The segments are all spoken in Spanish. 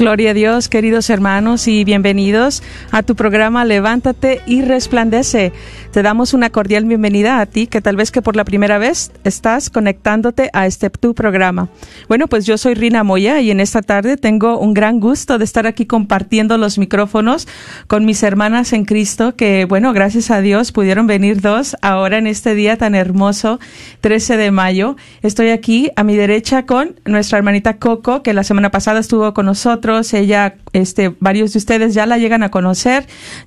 a Dios, queridos hermanos, y bienvenidos a tu programa Levántate y Resplandece. Te damos una cordial bienvenida a ti que tal vez que por la primera vez estás conectándote a este tu programa. Bueno, pues yo soy Rina Moya y en esta tarde tengo un gran gusto de estar aquí compartiendo los micrófonos con mis hermanas en Cristo que, bueno, gracias a Dios pudieron venir dos ahora en este día tan hermoso, 13 de mayo. Estoy aquí a mi derecha con nuestra hermanita Coco que la semana pasada estuvo con nosotros. Ella, este, varios de ustedes ya la llegan a conocer,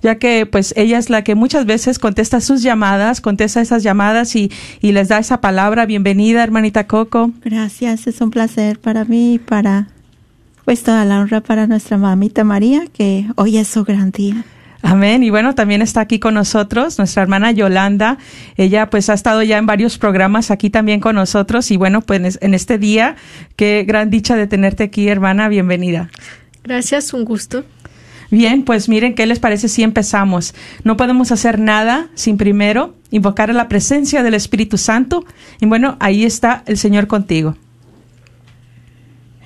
ya que pues ella es la que muchas veces contesta sus llamadas, contesta esas llamadas y, y les da esa palabra. Bienvenida, hermanita Coco. Gracias, es un placer para mí y para, pues toda la honra para nuestra mamita María, que hoy es su gran día. Amén. Y bueno, también está aquí con nosotros nuestra hermana Yolanda. Ella pues ha estado ya en varios programas aquí también con nosotros. Y bueno, pues en este día, qué gran dicha de tenerte aquí, hermana. Bienvenida. Gracias, un gusto. Bien, pues miren, ¿qué les parece si empezamos? No podemos hacer nada sin primero invocar a la presencia del Espíritu Santo. Y bueno, ahí está el Señor contigo.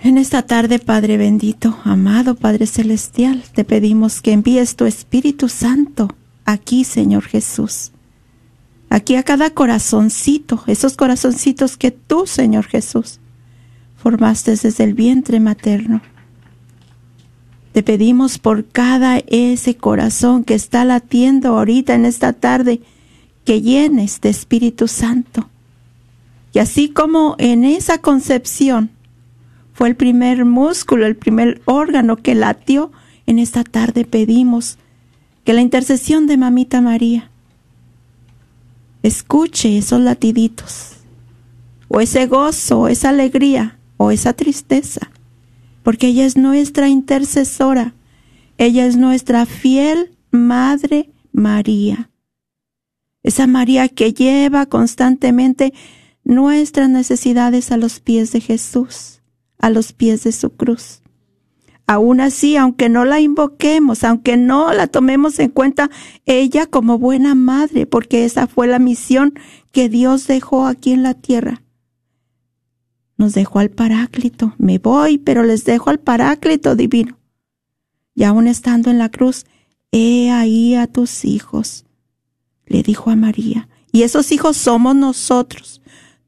En esta tarde, Padre bendito, amado Padre celestial, te pedimos que envíes tu Espíritu Santo aquí, Señor Jesús. Aquí a cada corazoncito, esos corazoncitos que tú, Señor Jesús, formaste desde el vientre materno te pedimos por cada ese corazón que está latiendo ahorita en esta tarde, que llenes de Espíritu Santo. Y así como en esa concepción fue el primer músculo, el primer órgano que latió, en esta tarde pedimos que la intercesión de Mamita María escuche esos latiditos, o ese gozo, o esa alegría, o esa tristeza, porque ella es nuestra intercesora, ella es nuestra fiel Madre María. Esa María que lleva constantemente nuestras necesidades a los pies de Jesús, a los pies de su cruz. Aún así, aunque no la invoquemos, aunque no la tomemos en cuenta, ella como buena madre, porque esa fue la misión que Dios dejó aquí en la tierra, nos dejó al Paráclito. Me voy, pero les dejo al Paráclito divino. Y aún estando en la cruz, he ahí a tus hijos, le dijo a María. Y esos hijos somos nosotros.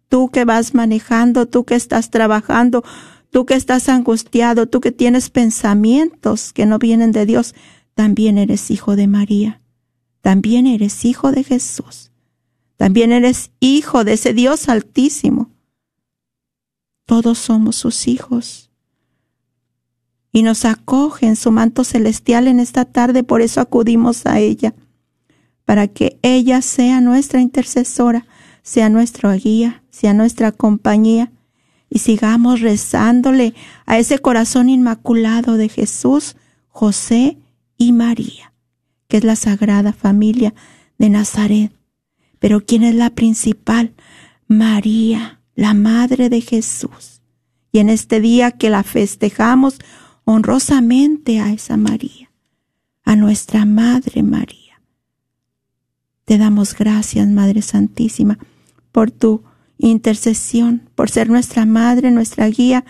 Tú que vas manejando, tú que estás trabajando, tú que estás angustiado, tú que tienes pensamientos que no vienen de Dios, también eres hijo de María. También eres hijo de Jesús. También eres hijo de ese Dios altísimo todos somos sus hijos. Y nos acoge en su manto celestial en esta tarde, por eso acudimos a ella, para que ella sea nuestra intercesora, sea nuestra guía, sea nuestra compañía, y sigamos rezándole a ese corazón inmaculado de Jesús, José y María, que es la sagrada familia de Nazaret. Pero ¿quién es la principal? María la Madre de Jesús, Y en este día que la festejamos honrosamente a esa María, a nuestra Madre María. Te damos gracias, Madre Santísima, por tu intercesión, por ser nuestra Madre, nuestra guía,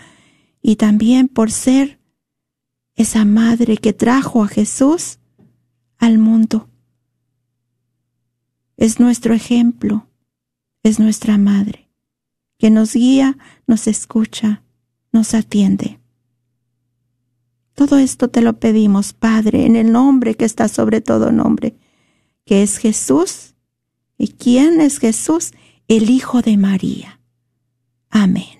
y también por ser esa Madre que trajo a Jesús al mundo. Es nuestro ejemplo, es nuestra Madre, que nos guía, nos escucha, nos atiende. Todo esto te lo pedimos, Padre, en el nombre que está sobre todo nombre, que es Jesús. ¿Y quién es Jesús? El Hijo de María. Amén.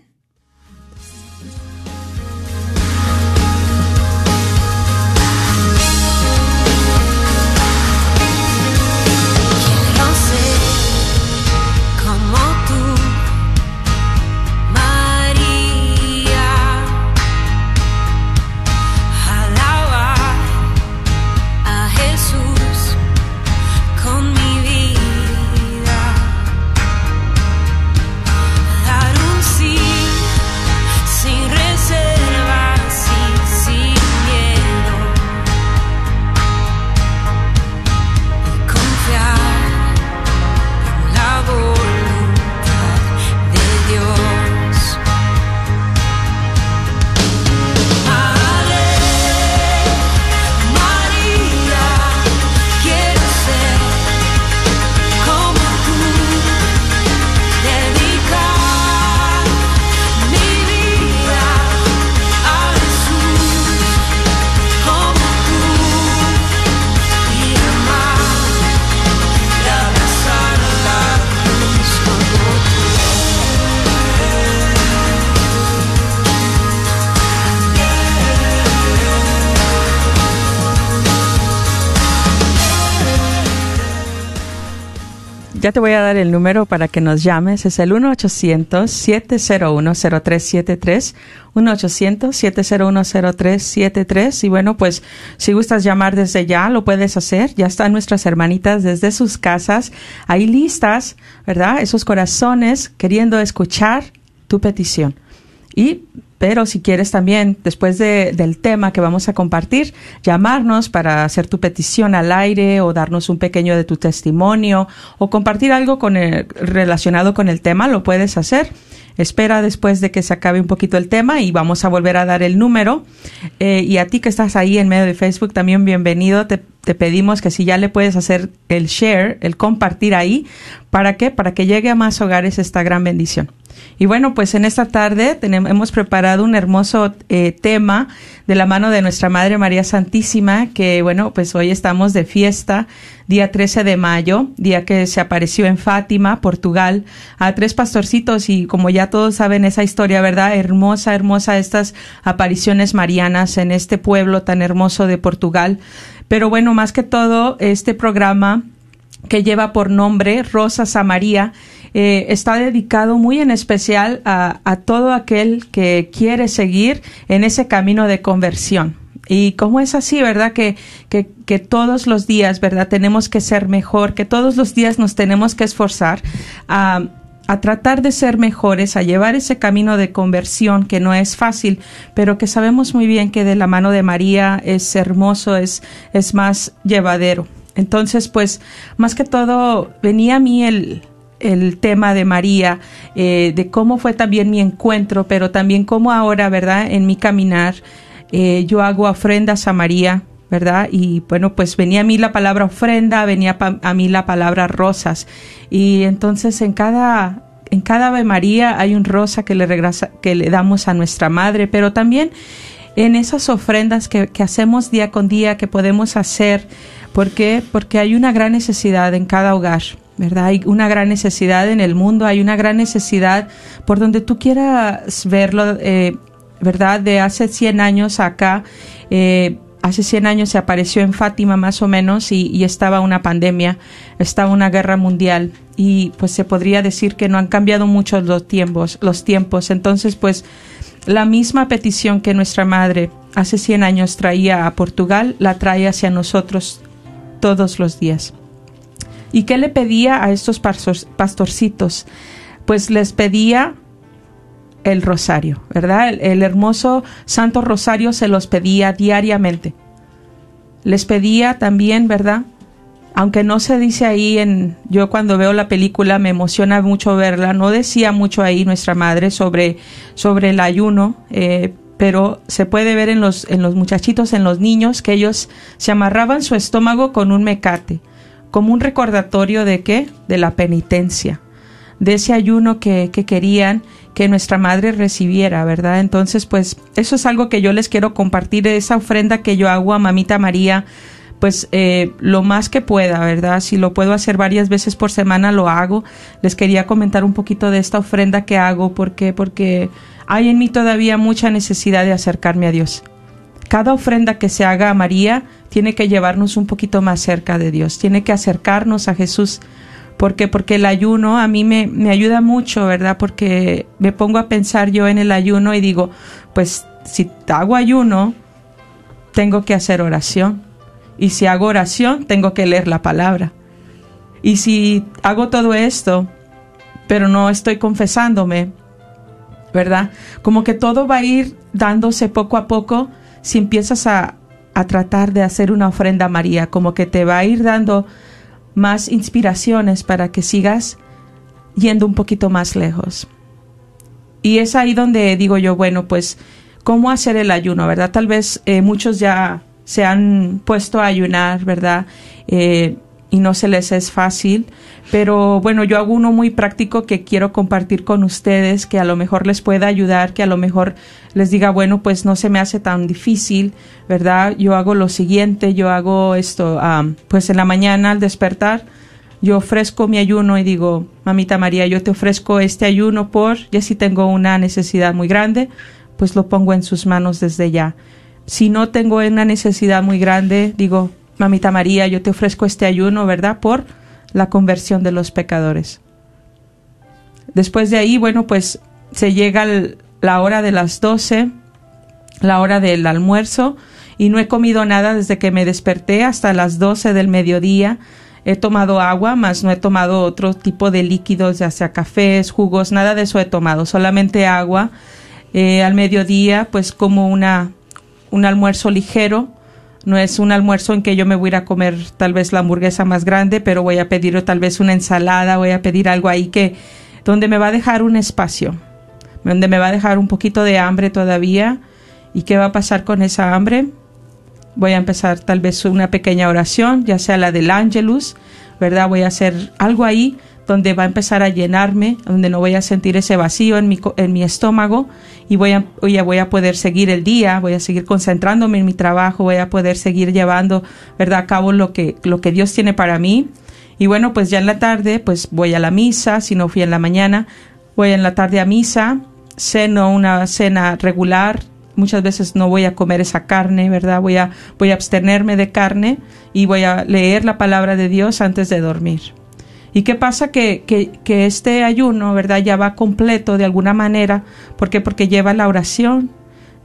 Ya te voy a dar el número para que nos llames. Es el 1-800-701-0373. 1-800-701-0373. Y bueno, pues si gustas llamar desde ya, lo puedes hacer. Ya están nuestras hermanitas desde sus casas, ahí listas, ¿verdad? Esos corazones queriendo escuchar tu petición. Y pero si quieres también, después de, del tema que vamos a compartir, llamarnos para hacer tu petición al aire o darnos un pequeño de tu testimonio o compartir algo con relacionado con el tema, lo puedes hacer. Espera después de que se acabe un poquito el tema y vamos a volver a dar el número. Eh, y a ti que estás ahí en medio de Facebook, también bienvenido. Te, te pedimos que si ya le puedes hacer el share, el compartir ahí, ¿para qué? Para que llegue a más hogares esta gran bendición. Y bueno, pues en esta tarde tenemos, hemos preparado un hermoso eh, tema de la mano de nuestra Madre María Santísima, que bueno, pues hoy estamos de fiesta, día 13 de mayo, día que se apareció en Fátima, Portugal, a tres pastorcitos y como ya todos saben esa historia, ¿verdad? Hermosa, hermosa estas apariciones marianas en este pueblo tan hermoso de Portugal. Pero bueno, más que todo, este programa que lleva por nombre Rosas a María, eh, está dedicado muy en especial a, todo aquel que quiere seguir en ese camino de conversión. Y como es así, ¿verdad? Que, que, que, todos los días, ¿verdad? Tenemos que ser mejor, que todos los días nos tenemos que esforzar a, a tratar de ser mejores, a llevar ese camino de conversión que no es fácil, pero que sabemos muy bien que de la mano de María es hermoso, es, es más llevadero. Entonces, pues, más que todo, venía a mí el, el tema de María, eh, de cómo fue también mi encuentro, pero también cómo ahora, ¿verdad? En mi caminar, eh, yo hago ofrendas a María, ¿verdad? Y bueno, pues venía a mí la palabra ofrenda, venía a mí la palabra rosas. Y entonces en cada, en cada Ave María hay un rosa que le, regresa, que le damos a nuestra madre, pero también en esas ofrendas que, que hacemos día con día, que podemos hacer, ¿por qué? Porque hay una gran necesidad en cada hogar. ¿Verdad? Hay una gran necesidad en el mundo, hay una gran necesidad por donde tú quieras verlo, eh, ¿verdad? De hace 100 años acá, eh, hace 100 años se apareció en Fátima más o menos y, estaba una pandemia, estaba una guerra mundial y pues se podría decir que no han cambiado mucho los tiempos, los tiempos. Entonces pues la misma petición que nuestra madre hace 100 años traía a Portugal, la trae hacia nosotros todos los días. ¿Y qué le pedía a estos pastorcitos? Pues les pedía el rosario, ¿verdad? El, hermoso Santo Rosario se los pedía diariamente. Les pedía también, ¿verdad? Aunque no se dice ahí en, yo cuando veo la película me emociona mucho verla, no decía mucho ahí nuestra madre sobre, sobre el ayuno, eh, pero se puede ver en los, en los muchachitos, en los niños, que ellos se amarraban su estómago con un mecate, como un recordatorio de qué? De la penitencia, de ese ayuno que, que querían que nuestra madre recibiera, ¿verdad? Entonces, pues eso es algo que yo les quiero compartir, esa ofrenda que yo hago a Mamita María, pues eh, lo más que pueda, ¿verdad? Si lo puedo hacer varias veces por semana, lo hago. Les quería comentar un poquito de esta ofrenda que hago, ¿por qué? Porque hay en mí todavía mucha necesidad de acercarme a Dios. Cada ofrenda que se haga a María tiene que llevarnos un poquito más cerca de Dios, tiene que acercarnos a Jesús. ¿Por qué? Porque el ayuno a mí me, me ayuda mucho, ¿verdad? Porque me pongo a pensar yo en el ayuno y digo, pues si hago ayuno, tengo que hacer oración. Y si hago oración, tengo que leer la palabra. Y si hago todo esto, pero no estoy confesándome, ¿verdad? Como que todo va a ir dándose poco a poco si empiezas a, a tratar de hacer una ofrenda a María, como que te va a ir dando más inspiraciones para que sigas yendo un poquito más lejos. Y es ahí donde digo yo, bueno, pues, ¿cómo hacer el ayuno, verdad? Tal vez eh, muchos ya se han puesto a ayunar, ¿verdad? Eh, y no se les es fácil, pero bueno, yo hago uno muy práctico que quiero compartir con ustedes, que a lo mejor les pueda ayudar, que a lo mejor les diga, bueno, pues no se me hace tan difícil, ¿verdad? Yo hago lo siguiente, yo hago esto, um, pues en la mañana al despertar, yo ofrezco mi ayuno y digo, mamita María, yo te ofrezco este ayuno por, ya si tengo una necesidad muy grande, pues lo pongo en sus manos desde ya. Si no tengo una necesidad muy grande, digo, Mamita María, yo te ofrezco este ayuno, ¿verdad? Por la conversión de los pecadores. Después de ahí, bueno, pues se llega la hora de las doce, la hora del almuerzo, y no he comido nada desde que me desperté hasta las doce del mediodía. He tomado agua, más no he tomado otro tipo de líquidos, ya sea cafés, jugos, nada de eso he tomado, solamente agua. Eh, al mediodía, pues como una, un almuerzo ligero, no es un almuerzo en que yo me voy a comer tal vez la hamburguesa más grande, pero voy a pedir tal vez una ensalada, voy a pedir algo ahí que donde me va a dejar un espacio, donde me va a dejar un poquito de hambre todavía. ¿Y qué va a pasar con esa hambre? Voy a empezar tal vez una pequeña oración, ya sea la del Angelus, ¿verdad? Voy a hacer algo ahí donde va a empezar a llenarme, donde no voy a sentir ese vacío en mi, en mi estómago y voy a, voy a poder seguir el día, voy a seguir concentrándome en mi trabajo, voy a poder seguir llevando, ¿verdad?, a cabo lo que, lo que Dios tiene para mí. Y bueno, pues ya en la tarde, pues voy a la misa, si no fui en la mañana, voy en la tarde a misa, ceno una cena regular, muchas veces no voy a comer esa carne, ¿verdad? Voy a, voy a abstenerme de carne y voy a leer la palabra de Dios antes de dormir. ¿Y qué pasa? Que, que, que, este ayuno, ¿verdad? Ya va completo de alguna manera. ¿Por qué? Porque lleva la oración,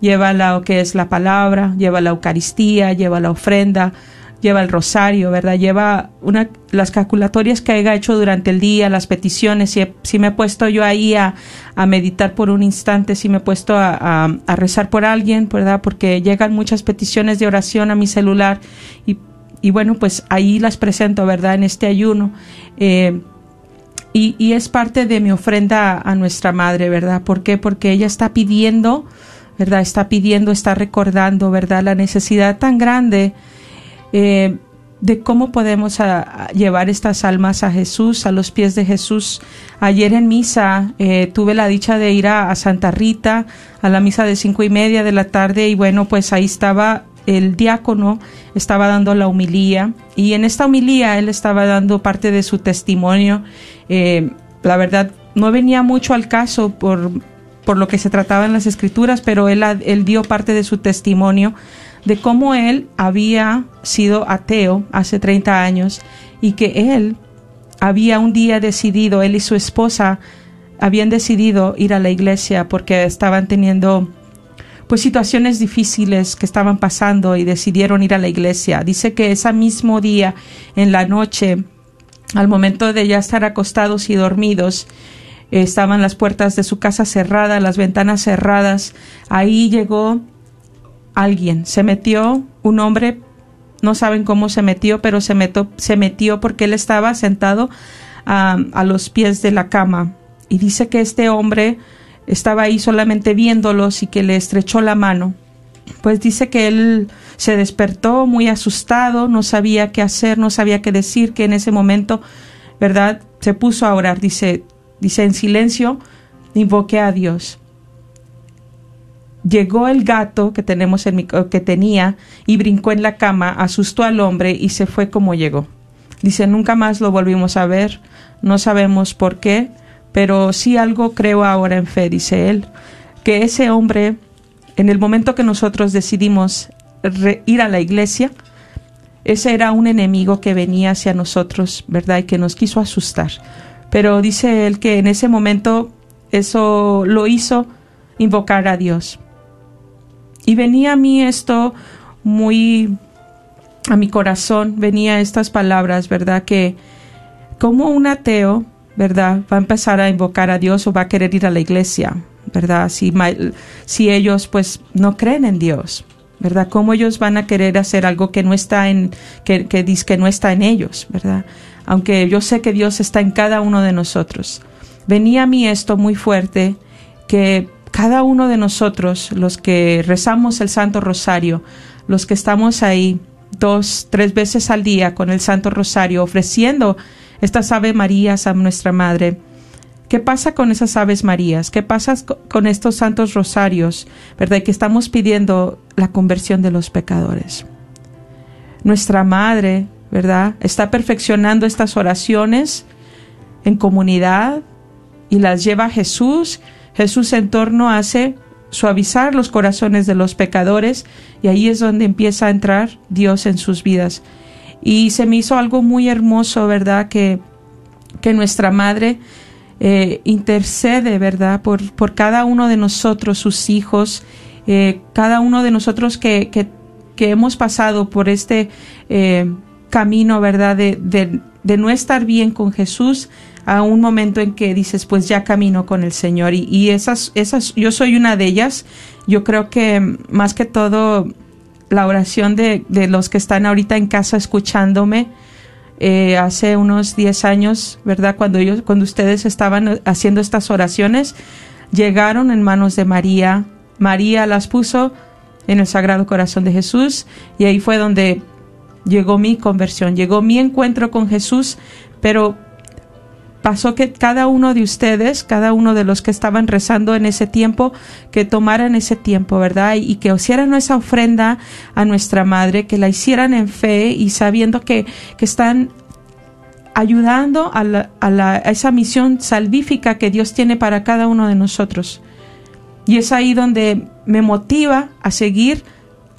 lleva lo que es la palabra, lleva la Eucaristía, lleva la ofrenda, lleva el rosario, ¿verdad? Lleva una, las calculatorias que haya hecho durante el día, las peticiones. Si, si me he puesto yo ahí a, a, meditar por un instante, si me he puesto a, a, a rezar por alguien, ¿verdad? Porque llegan muchas peticiones de oración a mi celular y bueno, pues ahí las presento, ¿verdad? En este ayuno. Eh, y, es parte de mi ofrenda a nuestra madre, ¿verdad? ¿Por qué? Porque ella está pidiendo, ¿verdad? Está pidiendo, está recordando, ¿verdad? La necesidad tan grande eh, de cómo podemos llevar estas almas a Jesús, a los pies de Jesús. Ayer en misa eh, tuve la dicha de ir a, a Santa Rita, a la misa de cinco y media de la tarde, y bueno, pues ahí estaba el diácono estaba dando la humilía y en esta humilía él estaba dando parte de su testimonio. Eh, la verdad, no venía mucho al caso por, por lo que se trataba en las escrituras, pero él, él dio parte de su testimonio de cómo él había sido ateo hace 30 años y que él había un día decidido, él y su esposa habían decidido ir a la iglesia porque estaban teniendo pues situaciones difíciles que estaban pasando y decidieron ir a la iglesia. Dice que ese mismo día, en la noche, al momento de ya estar acostados y dormidos, estaban las puertas de su casa cerradas, las ventanas cerradas. Ahí llegó alguien, se metió un hombre, no saben cómo se metió, pero se metió, se metió porque él estaba sentado a, a los pies de la cama. Y dice que este hombre estaba ahí solamente viéndolos y que le estrechó la mano. Pues dice que él se despertó muy asustado, no sabía qué hacer, no sabía qué decir, que en ese momento, ¿verdad? Se puso a orar, dice, dice en silencio, invoqué a Dios. Llegó el gato que tenemos en mi, que tenía y brincó en la cama, asustó al hombre y se fue como llegó. Dice, nunca más lo volvimos a ver, no sabemos por qué, pero sí algo creo ahora en fe, dice él, que ese hombre, en el momento que nosotros decidimos ir a la iglesia, ese era un enemigo que venía hacia nosotros, ¿verdad? Y que nos quiso asustar. Pero dice él que en ese momento eso lo hizo invocar a Dios. Y venía a mí esto muy a mi corazón, venía estas palabras, ¿verdad? Que como un ateo, ¿verdad? Va a empezar a invocar a Dios o va a querer ir a la iglesia, ¿verdad? Si, si ellos pues no creen en Dios, ¿verdad? ¿Cómo ellos van a querer hacer algo que no está en, que, que que no está en ellos, ¿verdad? Aunque yo sé que Dios está en cada uno de nosotros. Venía a mí esto muy fuerte, que cada uno de nosotros, los que rezamos el Santo Rosario, los que estamos ahí dos, tres veces al día con el Santo Rosario, ofreciendo estas Ave Marías a nuestra Madre, ¿Qué pasa con esas Aves Marías? ¿Qué pasa con estos santos rosarios? ¿Verdad? Que estamos pidiendo la conversión de los pecadores. Nuestra Madre, ¿verdad? Está perfeccionando estas oraciones en comunidad y las lleva a Jesús. Jesús en torno hace suavizar los corazones de los pecadores y ahí es donde empieza a entrar Dios en sus vidas. Y se me hizo algo muy hermoso, ¿verdad? Que, que nuestra Madre eh, intercede, ¿verdad? Por, por cada uno de nosotros, sus hijos, eh, cada uno de nosotros que, que, que hemos pasado por este eh, camino, ¿verdad? De, de, de, no estar bien con Jesús a un momento en que dices, pues ya camino con el Señor. Y, y esas, esas, yo soy una de ellas. Yo creo que más que todo la oración de, de los que están ahorita en casa escuchándome, eh, hace unos 10 años, ¿verdad? Cuando, ellos, cuando ustedes estaban haciendo estas oraciones, llegaron en manos de María. María las puso en el Sagrado Corazón de Jesús y ahí fue donde llegó mi conversión, llegó mi encuentro con Jesús, pero pasó que cada uno de ustedes, cada uno de los que estaban rezando en ese tiempo, que tomaran ese tiempo, ¿verdad? Y, que hicieran esa ofrenda a nuestra madre, que la hicieran en fe y sabiendo que, que están ayudando a, la, a, la, a esa misión salvífica que Dios tiene para cada uno de nosotros. Y es ahí donde me motiva a seguir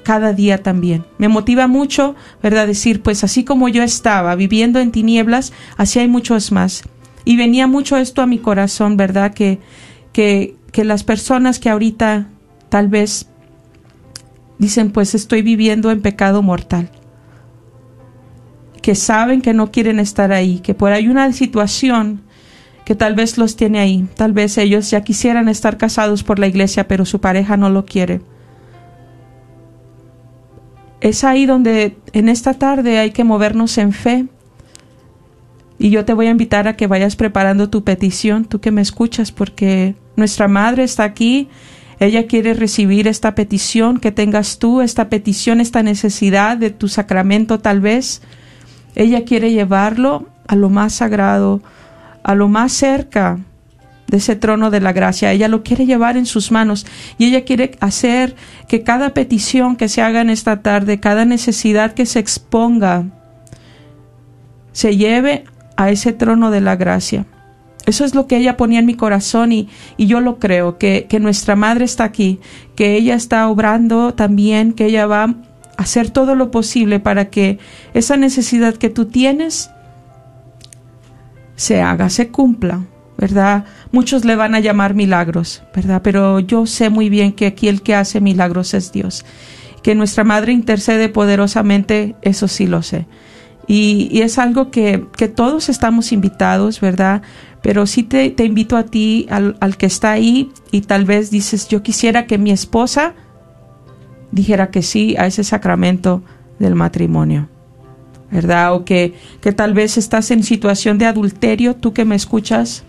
cada día también. Me motiva mucho, ¿verdad? Decir, pues así como yo estaba viviendo en tinieblas, así hay muchos más. Y venía mucho esto a mi corazón, ¿verdad? Que, que, que las personas que ahorita tal vez dicen, pues estoy viviendo en pecado mortal, que saben que no quieren estar ahí, que por ahí una situación que tal vez los tiene ahí, tal vez ellos ya quisieran estar casados por la iglesia, pero su pareja no lo quiere. Es ahí donde en esta tarde hay que movernos en fe y yo te voy a invitar a que vayas preparando tu petición, tú que me escuchas, porque nuestra madre está aquí. Ella quiere recibir esta petición que tengas tú, esta petición, esta necesidad de tu sacramento tal vez. Ella quiere llevarlo a lo más sagrado, a lo más cerca de ese trono de la gracia. Ella lo quiere llevar en sus manos y ella quiere hacer que cada petición que se haga en esta tarde, cada necesidad que se exponga, se lleve a ese trono de la gracia. Eso es lo que ella ponía en mi corazón y, y yo lo creo, que, que, nuestra madre está aquí, que ella está obrando también, que ella va a hacer todo lo posible para que esa necesidad que tú tienes se haga, se cumpla, ¿verdad? Muchos le van a llamar milagros, ¿verdad? Pero yo sé muy bien que aquí el que hace milagros es Dios. Que nuestra madre intercede poderosamente, eso sí lo sé. Y, es algo que, que, todos estamos invitados, ¿verdad? pero sí te, te invito a ti, al, al, que está ahí, y tal vez dices, yo quisiera que mi esposa dijera que sí a ese sacramento del matrimonio. ¿Verdad? O que, que tal vez estás en situación de adulterio, tú que me escuchas,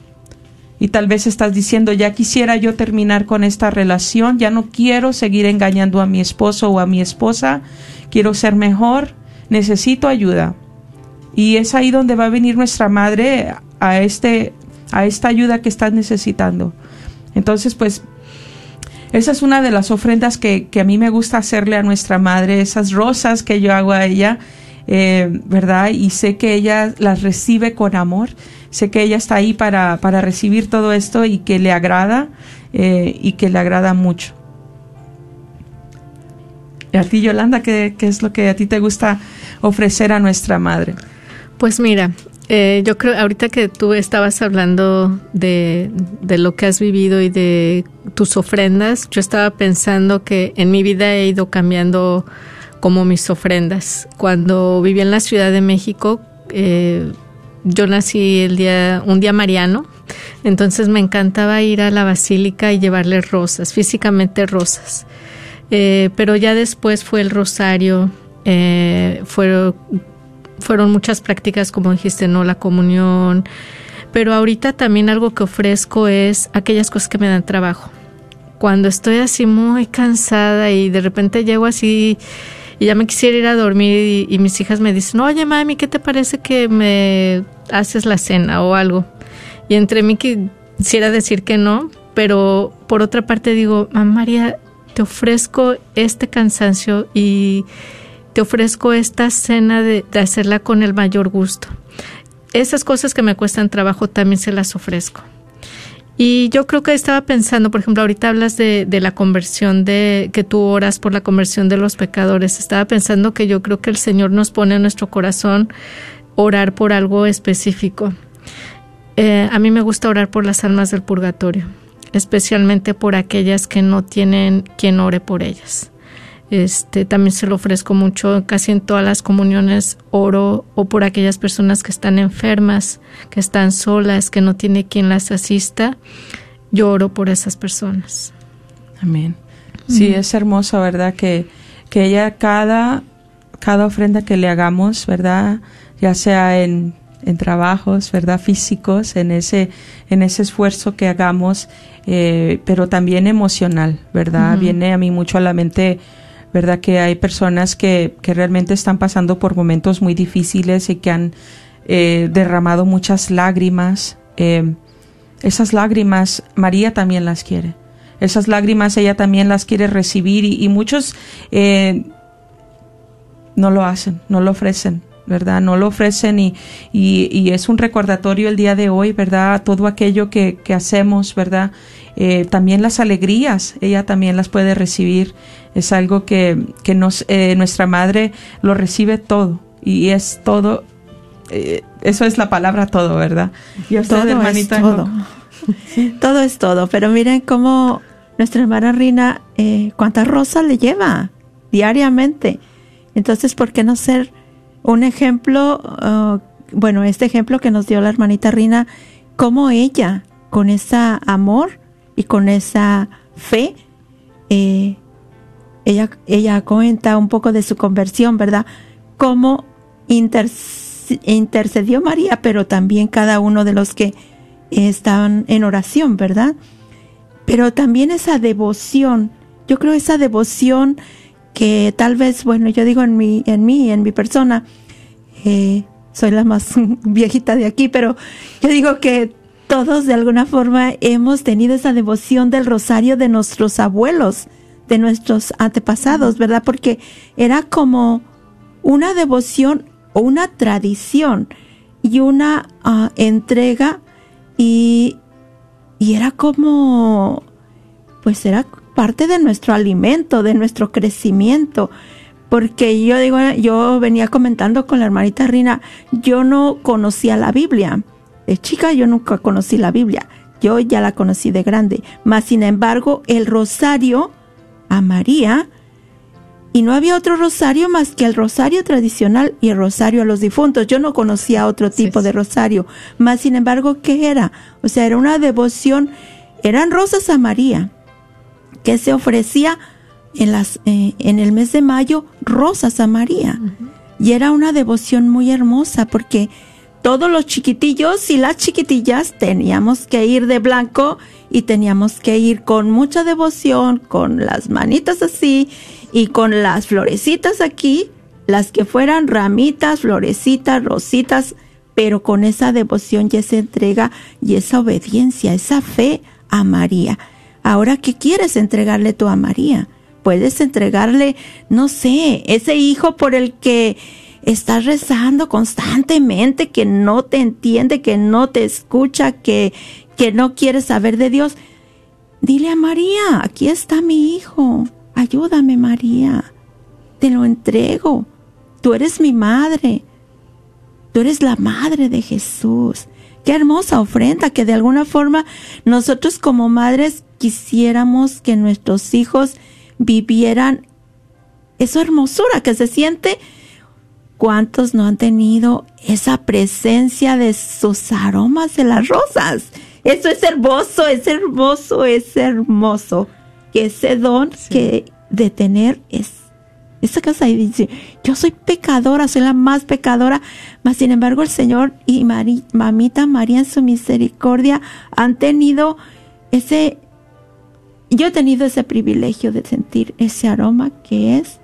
y tal vez estás diciendo, ya quisiera yo terminar con esta relación, ya no quiero seguir engañando a mi esposo o a mi esposa, quiero ser mejor, necesito ayuda. Y es ahí donde va a venir nuestra madre a, este, a esta ayuda que estás necesitando. Entonces, pues, esa es una de las ofrendas que, que, a mí me gusta hacerle a nuestra madre, esas rosas que yo hago a ella, eh, ¿verdad? Y sé que ella las recibe con amor sé que ella está ahí para, para recibir todo esto y que le agrada eh, y que le agrada mucho. ¿Y a ti, Yolanda, ¿qué, qué es lo que a ti te gusta ofrecer a nuestra madre? Pues mira, eh, yo creo, ahorita que tú estabas hablando de, de, lo que has vivido y de tus ofrendas, yo estaba pensando que en mi vida he ido cambiando como mis ofrendas. Cuando viví en la Ciudad de México, eh, yo nací el día, un día mariano, entonces me encantaba ir a la basílica y llevarle rosas, físicamente rosas. Eh, pero ya después fue el rosario, eh, fueron, muchas prácticas, como dijiste, ¿no? La comunión. Pero ahorita también algo que ofrezco es aquellas cosas que me dan trabajo. Cuando estoy así muy cansada y de repente llego así y ya me quisiera ir a dormir y, mis hijas me dicen, oye mami, ¿qué te parece que me haces la cena o algo. Y entre mí quisiera decir que no, pero por otra parte digo, mamá María, te ofrezco este cansancio y te ofrezco esta cena de, hacerla con el mayor gusto. Esas cosas que me cuestan trabajo también se las ofrezco. Y yo creo que estaba pensando, por ejemplo, ahorita hablas de, de, la conversión, de que tú oras por la conversión de los pecadores. Estaba pensando que yo creo que el Señor nos pone en nuestro corazón orar por algo específico. Eh, a mí me gusta orar por las almas del purgatorio, especialmente por aquellas que no tienen quien ore por ellas. Este, también se lo ofrezco mucho, casi en todas las comuniones oro o por aquellas personas que están enfermas, que están solas, que no tiene quien las asista. Yo oro por esas personas. Amén. Sí, es hermoso, ¿verdad? Que, que ella cada, cada ofrenda que le hagamos, ¿verdad? ya sea en, en trabajos, ¿verdad? Físicos, en ese, en ese esfuerzo que hagamos, eh, pero también emocional, ¿verdad? Viene a mí mucho a la mente, ¿verdad? Que hay personas que, que realmente están pasando por momentos muy difíciles y que han eh, derramado muchas lágrimas. Eh, esas lágrimas, María también las quiere. Esas lágrimas ella también las quiere recibir y, y muchos no lo hacen, no lo ofrecen. ¿verdad? No lo ofrecen y, y, es un recordatorio el día de hoy, ¿verdad? Todo aquello que, que hacemos, ¿verdad? Eh, también las alegrías, ella también las puede recibir. Es algo que, que nos, eh, nuestra madre lo recibe todo y es todo, eh, eso es la palabra todo, ¿verdad? Y todo es todo. todo es todo, pero miren cómo nuestra hermana Rina, cuántas rosas le lleva diariamente. Entonces, ¿por qué no ser un ejemplo, uh, bueno, este ejemplo que nos dio la hermanita Rina, cómo ella, con ese amor y con esa fe, eh, ella, ella cuenta un poco de su conversión, ¿verdad? Cómo intercedió María, pero también cada uno de los que estaban en oración, ¿verdad? Pero también esa devoción, yo creo esa devoción que tal vez, bueno, yo digo en mi, en mí, en mi persona, eh, soy la más viejita de aquí, pero yo digo que todos de alguna forma hemos tenido esa devoción del rosario de nuestros abuelos, de nuestros antepasados, ¿verdad? Porque era como una devoción o una tradición y una ah, entrega y, y era como, pues era parte de nuestro alimento, de nuestro crecimiento. Porque yo digo, yo venía comentando con la hermanita Rina, yo no conocía la Biblia. De chica yo nunca conocí la Biblia. Yo ya la conocí de grande. Mas sin embargo, el rosario a María y no había otro rosario más que el rosario tradicional y el rosario a los difuntos. Yo no conocía otro tipo de rosario, más sin embargo, ¿qué era? O sea, era una devoción, eran rosas a María, que se ofrecía en, las, eh, en el mes de mayo, rosas a María. Y era una devoción muy hermosa porque todos los chiquitillos y las chiquitillas teníamos que ir de blanco y teníamos que ir con mucha devoción, con las manitas así y con las florecitas aquí, las que fueran ramitas, florecitas, rositas, pero con esa devoción y esa entrega y esa obediencia, esa fe a María. Ahora, ¿qué quieres entregarle tú a María? Puedes entregarle, no sé, ese hijo por el que estás rezando constantemente, que no te entiende, que no te escucha, que, que no quiere saber de Dios. Dile a María, aquí está mi hijo. Ayúdame, María. Te lo entrego. Tú eres mi madre. Tú eres la madre de Jesús. Qué hermosa ofrenda que de alguna forma nosotros como madres quisiéramos que nuestros hijos vivieran esa hermosura que se siente. ¿Cuántos no han tenido esa presencia de sus aromas de las rosas? Eso es hermoso, es hermoso, es hermoso ese don que de tener es esa casa y dice, yo soy pecadora, soy la más pecadora, mas sin embargo el Señor y mamita María en su misericordia han tenido ese, yo he tenido ese privilegio de sentir ese aroma que es,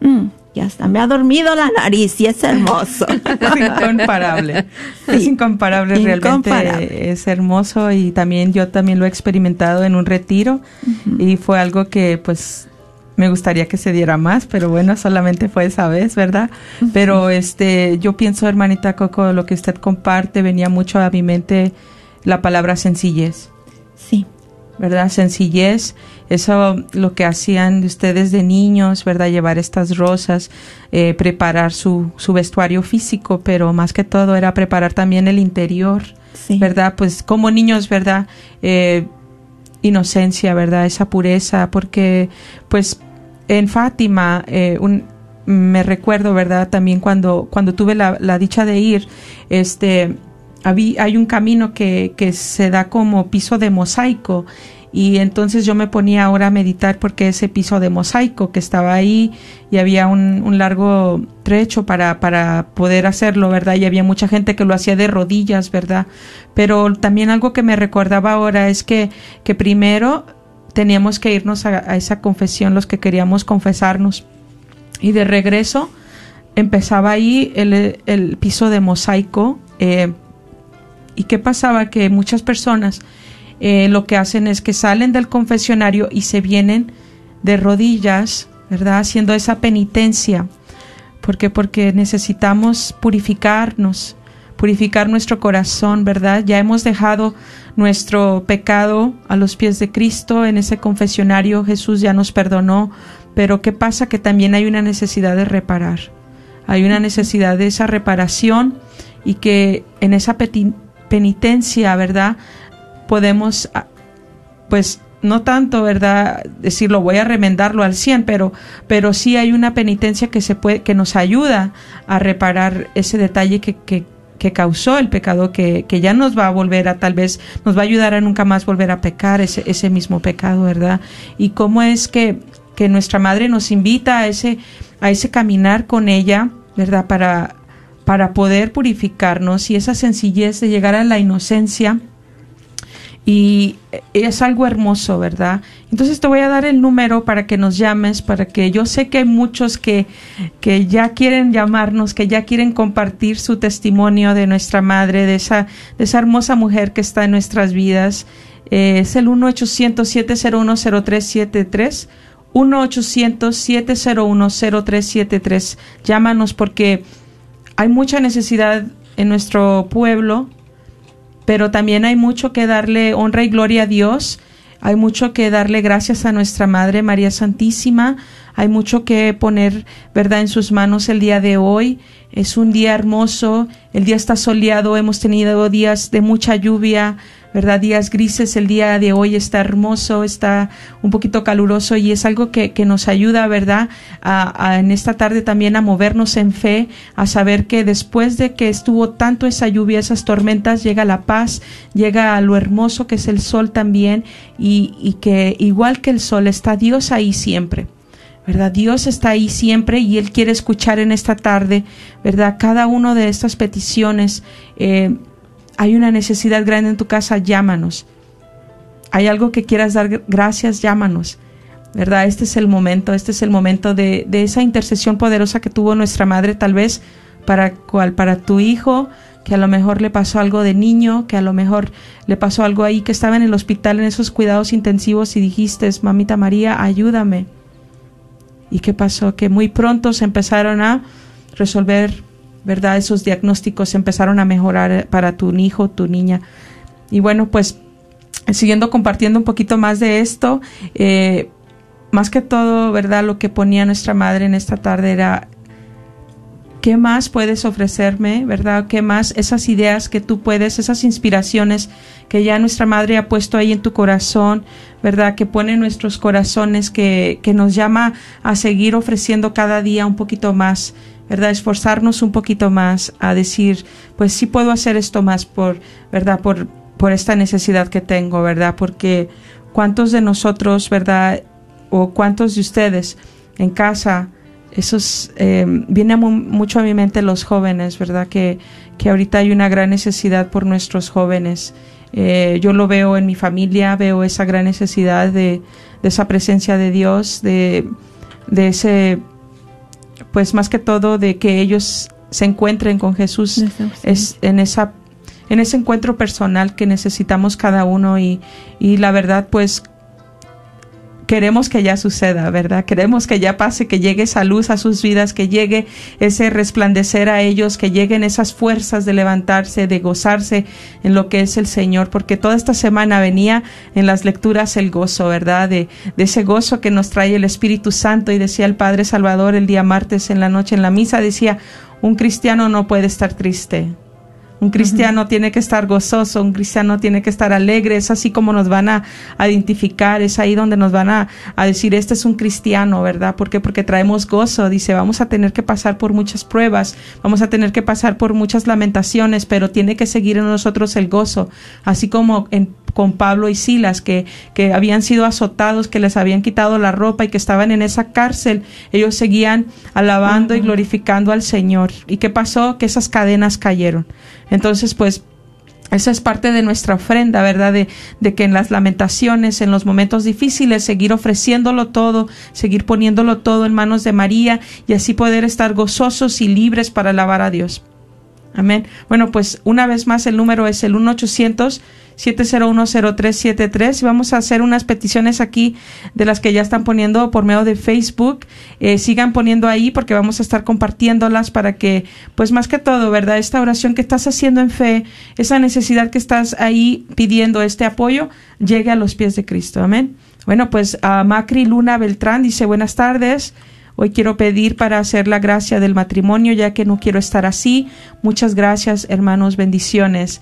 mm, ya está, me ha dormido la nariz y es hermoso. es incomparable, es incomparable, realmente, es hermoso y también yo también lo he experimentado en un retiro y fue algo que pues me gustaría que se diera más, pero bueno, solamente fue esa vez, ¿verdad? Pero este, yo pienso, hermanita Coco, lo que usted comparte venía mucho a mi mente la palabra sencillez. Sí. ¿Verdad? Sencillez eso lo que hacían ustedes de niños, ¿verdad? Llevar estas rosas, eh, preparar su, su vestuario físico, pero más que todo era preparar también el interior, ¿verdad? Pues como niños, ¿verdad? Eh, inocencia, ¿verdad? Esa pureza, porque pues en Fátima, eh, un, me recuerdo, ¿verdad? También cuando, cuando tuve la, la dicha de ir, este, hay un camino que, que se da como piso de mosaico y entonces yo me ponía ahora a meditar porque ese piso de mosaico que estaba ahí y había un, un, largo trecho para, para poder hacerlo, ¿verdad? Y había mucha gente que lo hacía de rodillas, ¿verdad? Pero también algo que me recordaba ahora es que, que primero teníamos que irnos a, esa confesión los que queríamos confesarnos y de regreso empezaba ahí el, el piso de mosaico eh, y qué pasaba que muchas personas eh, lo que hacen es que salen del confesionario y se vienen de rodillas, ¿verdad? Haciendo esa penitencia. ¿Por qué? Porque necesitamos purificarnos, purificar nuestro corazón, ¿verdad? Ya hemos dejado nuestro pecado a los pies de Cristo en ese confesionario, Jesús ya nos perdonó, pero ¿qué pasa? Que también hay una necesidad de reparar, hay una necesidad de esa reparación y que en esa penitencia, ¿verdad? podemos, ah, pues, no tanto, ¿verdad? Decirlo, voy a remendarlo al 100, pero, pero sí hay una penitencia que, se puede, que nos ayuda a reparar ese detalle que, que, que causó el pecado, que, que, ya nos va a volver a tal vez, nos va a ayudar a nunca más volver a pecar ese, ese mismo pecado, ¿verdad? Y cómo es que, que nuestra madre nos invita a ese, a ese caminar con ella, ¿verdad? Para, para poder purificarnos y esa sencillez de llegar a la inocencia y es algo hermoso, ¿verdad? Entonces te voy a dar el número para que nos llames, para que yo sé que hay muchos que, que ya quieren llamarnos, que ya quieren compartir su testimonio de nuestra madre, de esa, de esa hermosa mujer que está en nuestras vidas. Eh, es el 1-800-701-0373. 1-800-701-0373. Llámanos porque hay mucha necesidad en nuestro pueblo pero también hay mucho que darle honra y gloria a Dios, hay mucho que darle gracias a nuestra Madre María Santísima, hay mucho que poner, ¿verdad?, en sus manos el día de hoy. Es un día hermoso, el día está soleado, hemos tenido días de mucha lluvia, ¿verdad? Días grises, el día de hoy está hermoso, está un poquito caluroso y es algo que, que nos ayuda, ¿verdad? A, en esta tarde también a movernos en fe, a saber que después de que estuvo tanto esa lluvia, esas tormentas, llega la paz, llega lo hermoso que es el sol también y, y que igual que el sol está Dios ahí siempre. ¿verdad? Dios está ahí siempre y Él quiere escuchar en esta tarde, ¿verdad? Cada una de estas peticiones. Eh, hay una necesidad grande en tu casa, llámanos. Hay algo que quieras dar gracias, llámanos. ¿Verdad? Este es el momento, este es el momento de, esa intercesión poderosa que tuvo nuestra madre, tal vez para cual, para tu hijo, que a lo mejor le pasó algo de niño, que a lo mejor le pasó algo ahí, que estaba en el hospital en esos cuidados intensivos y dijiste, mamita María, ayúdame ¿Y qué pasó? Que muy pronto se empezaron a resolver, ¿verdad? Esos diagnósticos empezaron a mejorar para tu hijo, tu niña. Y bueno, pues siguiendo compartiendo un poquito más de esto, eh, más que todo, ¿verdad? Lo que ponía nuestra madre en esta tarde era ¿Qué más puedes ofrecerme, verdad? ¿Qué más esas ideas que tú puedes, esas inspiraciones que ya nuestra madre ha puesto ahí en tu corazón, verdad? Que pone nuestros corazones, que, que nos llama a seguir ofreciendo cada día un poquito más, verdad? Esforzarnos un poquito más a decir, pues sí puedo hacer esto más por, verdad? Por, por esta necesidad que tengo, verdad? Porque cuántos de nosotros, verdad? O cuántos de ustedes en casa, eso eh, viene mucho a mi mente los jóvenes, ¿verdad? Que, que ahorita hay una gran necesidad por nuestros jóvenes. Eh, yo lo veo en mi familia, veo esa gran necesidad de, de esa presencia de Dios, de, de, ese, pues más que todo, de que ellos se encuentren con Jesús es en esa en ese encuentro personal que necesitamos cada uno y, y la verdad pues queremos que ya suceda, ¿verdad? Queremos que ya pase, que llegue esa luz a sus vidas, que llegue ese resplandecer a ellos, que lleguen esas fuerzas de levantarse, de gozarse en lo que es el Señor, porque toda esta semana venía en las lecturas el gozo, ¿verdad? De, de ese gozo que nos trae el Espíritu Santo y decía el Padre Salvador el día martes en la noche en la misa, decía, un cristiano no puede estar triste, un cristiano tiene que estar gozoso, un cristiano tiene que estar alegre, es así como nos van a, identificar, es ahí donde nos van a, a, decir, este es un cristiano, ¿verdad? ¿Por qué? Porque traemos gozo, dice, vamos a tener que pasar por muchas pruebas, vamos a tener que pasar por muchas lamentaciones, pero tiene que seguir en nosotros el gozo, así como en con Pablo y Silas, que, que habían sido azotados, que les habían quitado la ropa y que estaban en esa cárcel. Ellos seguían alabando y glorificando al Señor. ¿Y qué pasó? Que esas cadenas cayeron. Entonces, pues esa es parte de nuestra ofrenda, ¿verdad? De, de, que en las lamentaciones, en los momentos difíciles, seguir ofreciéndolo todo, seguir poniéndolo todo en manos de María y así poder estar gozosos y libres para alabar a Dios. Amén. Bueno, pues una vez más el número es el 1 800 7010373 y vamos a hacer unas peticiones aquí de las que ya están poniendo por medio de Facebook. Eh, sigan poniendo ahí porque vamos a estar compartiéndolas para que, pues más que todo, ¿verdad? Esta oración que estás haciendo en fe, esa necesidad que estás ahí pidiendo, este apoyo, llegue a los pies de Cristo. Amén. Bueno, pues a Macri Luna Beltrán dice buenas tardes. Hoy quiero pedir para hacer la gracia del matrimonio, ya que no quiero estar así. Muchas gracias, hermanos. Bendiciones.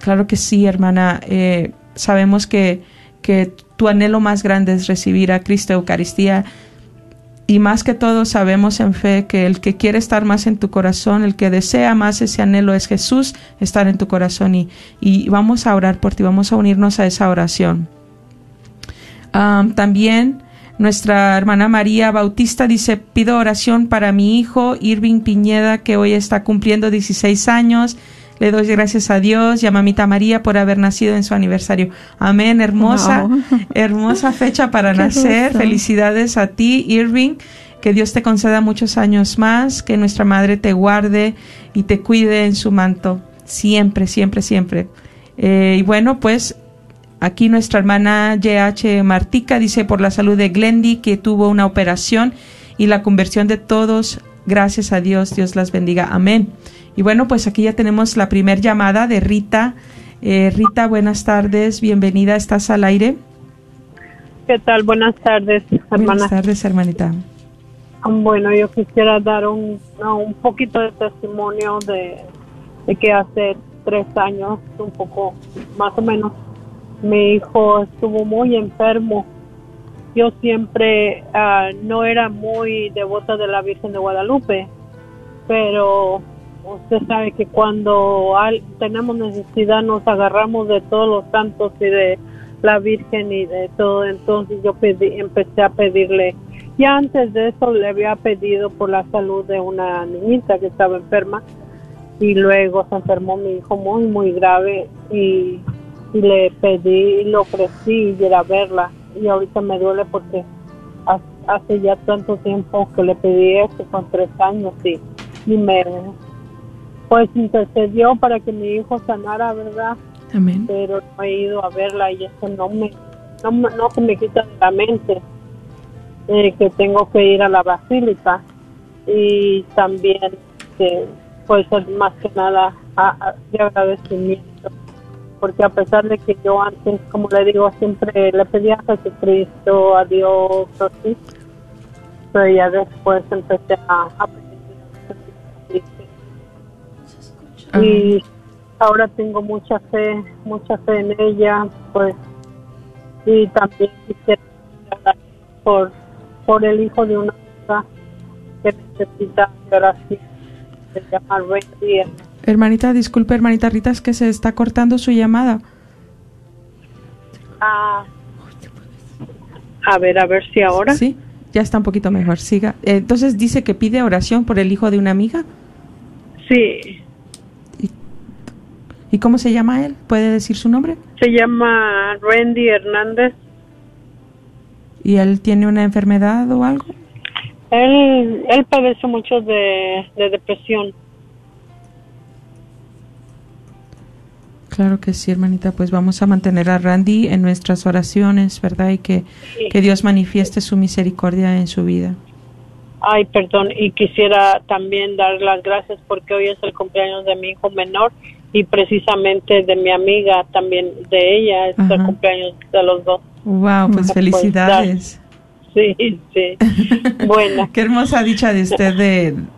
Claro que sí, hermana. Eh, sabemos que, que tu anhelo más grande es recibir a Cristo Eucaristía. Y más que todo sabemos en fe que el que quiere estar más en tu corazón, el que desea más ese anhelo es Jesús estar en tu corazón. Y, y vamos a orar por ti, vamos a unirnos a esa oración. también nuestra hermana María Bautista dice, pido oración para mi hijo Irving Piñeda, que hoy está cumpliendo 16 años le doy gracias a Dios y a mamita María por haber nacido en su aniversario. Amén, hermosa, hermosa fecha para nacer. Felicidades a ti, Irving. Que Dios te conceda muchos años más, que nuestra madre te guarde y te cuide en su manto. Siempre, siempre, siempre. Eh, y bueno, pues aquí nuestra hermana YH Martica dice por la salud de Glendy que tuvo una operación y la conversión de todos. Gracias a Dios, Dios las bendiga. Amén. Y bueno, pues aquí ya tenemos la primer llamada de Rita. Eh, Rita, buenas tardes, bienvenida, estás al aire. ¿Qué tal? Buenas tardes, hermana. Buenas tardes, hermanita. Bueno, yo quisiera dar un, un poquito de testimonio de, de que hace tres años, un poco más o menos, mi hijo estuvo muy enfermo. Yo siempre ah, no era muy devota de la Virgen de Guadalupe, pero usted sabe que cuando tenemos necesidad nos agarramos de todos los santos y de la Virgen y de todo. Entonces yo empecé a pedirle. Ya antes de eso le había pedido por la salud de una niñita que estaba enferma y luego se enfermó mi hijo muy, muy grave y, le pedí, le ofrecí ir a verla y ahorita me duele porque hace ya tanto tiempo que le pedí esto, con tres años y, y me pues intercedió para que mi hijo sanara, ¿verdad? Amén. Pero no he ido a verla y eso no me, no, no se me quita de la mente eh, que tengo que ir a la basílica y también que pues más que nada de agradecimiento porque a pesar de que yo antes como le digo siempre le pedía a Jesucristo a Dios así pero ya después empecé a, a pedir y ahora tengo mucha fe, mucha fe en ella, pues, y también quisiera por, por el hijo de una hija que necesita oración, se llama Hermanita, disculpe, hermanita Rita, es que se está cortando su llamada. Ah, a ver, a ver si ahora. Sí, ya está un poquito mejor. Siga. Entonces dice que pide oración por el hijo de una amiga. Sí. ¿Y cómo se llama él? ¿Puede decir su nombre? Se llama Randy Hernández. ¿Y él tiene una enfermedad o algo? Él, él padece mucho de, depresión. Claro que sí, hermanita. Pues vamos a mantener a Randy en nuestras oraciones, ¿verdad? Y que, que Dios manifieste su misericordia en su vida. Ay, perdón, y quisiera también dar las gracias porque hoy es el cumpleaños de mi hijo menor y precisamente de mi amiga también de ella es el cumpleaños de los dos wow pues felicidades sí sí. Bueno. Qué hermosa dicha de usted